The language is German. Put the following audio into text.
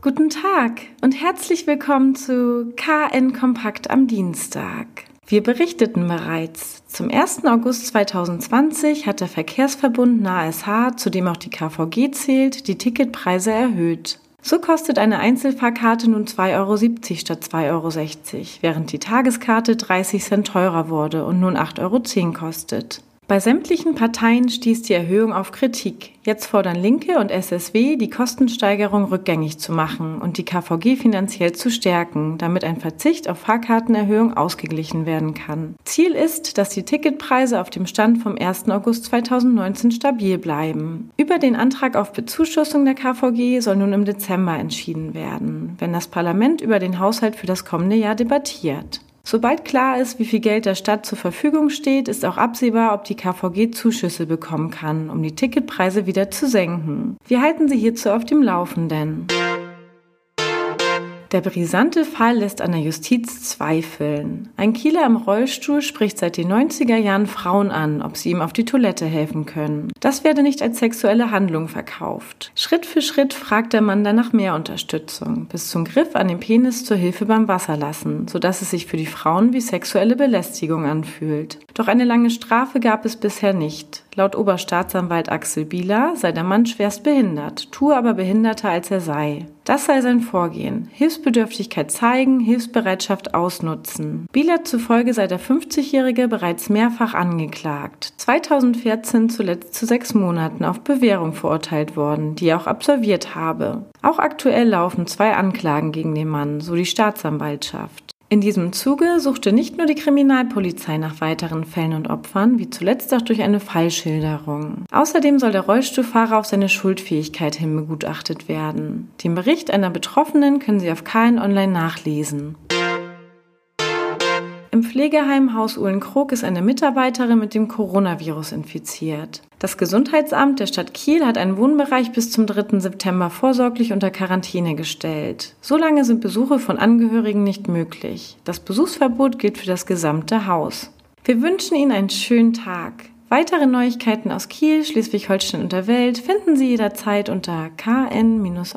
Guten Tag und herzlich willkommen zu KN Kompakt am Dienstag. Wir berichteten bereits, zum 1. August 2020 hat der Verkehrsverbund NASH, zu dem auch die KVG zählt, die Ticketpreise erhöht. So kostet eine Einzelfahrkarte nun 2,70 Euro statt 2,60 Euro, während die Tageskarte 30 Cent teurer wurde und nun 8,10 Euro kostet. Bei sämtlichen Parteien stieß die Erhöhung auf Kritik. Jetzt fordern Linke und SSW, die Kostensteigerung rückgängig zu machen und die KVG finanziell zu stärken, damit ein Verzicht auf Fahrkartenerhöhung ausgeglichen werden kann. Ziel ist, dass die Ticketpreise auf dem Stand vom 1. August 2019 stabil bleiben. Über den Antrag auf Bezuschussung der KVG soll nun im Dezember entschieden werden, wenn das Parlament über den Haushalt für das kommende Jahr debattiert. Sobald klar ist, wie viel Geld der Stadt zur Verfügung steht, ist auch absehbar, ob die KVG Zuschüsse bekommen kann, um die Ticketpreise wieder zu senken. Wir halten Sie hierzu auf dem Laufenden. Der brisante Fall lässt an der Justiz zweifeln. Ein Kieler im Rollstuhl spricht seit den 90er Jahren Frauen an, ob sie ihm auf die Toilette helfen können. Das werde nicht als sexuelle Handlung verkauft. Schritt für Schritt fragt der Mann dann nach mehr Unterstützung, bis zum Griff an den Penis zur Hilfe beim Wasserlassen, sodass es sich für die Frauen wie sexuelle Belästigung anfühlt. Doch eine lange Strafe gab es bisher nicht. Laut Oberstaatsanwalt Axel Bieler sei der Mann schwerst behindert, tue aber behinderter als er sei. Das sei sein Vorgehen. Hilfsbedürftigkeit zeigen, Hilfsbereitschaft ausnutzen. Bieler zufolge sei der 50-Jährige bereits mehrfach angeklagt. 2014 zuletzt zu sechs Monaten auf Bewährung verurteilt worden, die er auch absolviert habe. Auch aktuell laufen zwei Anklagen gegen den Mann, so die Staatsanwaltschaft. In diesem Zuge suchte nicht nur die Kriminalpolizei nach weiteren Fällen und Opfern, wie zuletzt auch durch eine Fallschilderung. Außerdem soll der Rollstuhlfahrer auf seine Schuldfähigkeit hin begutachtet werden. Den Bericht einer Betroffenen können Sie auf KN Online nachlesen. Im Pflegeheim Haus Uhlenkrog ist eine Mitarbeiterin mit dem Coronavirus infiziert. Das Gesundheitsamt der Stadt Kiel hat einen Wohnbereich bis zum 3. September vorsorglich unter Quarantäne gestellt. Solange sind Besuche von Angehörigen nicht möglich. Das Besuchsverbot gilt für das gesamte Haus. Wir wünschen Ihnen einen schönen Tag. Weitere Neuigkeiten aus Kiel, Schleswig-Holstein und der Welt finden Sie jederzeit unter kn-online.de.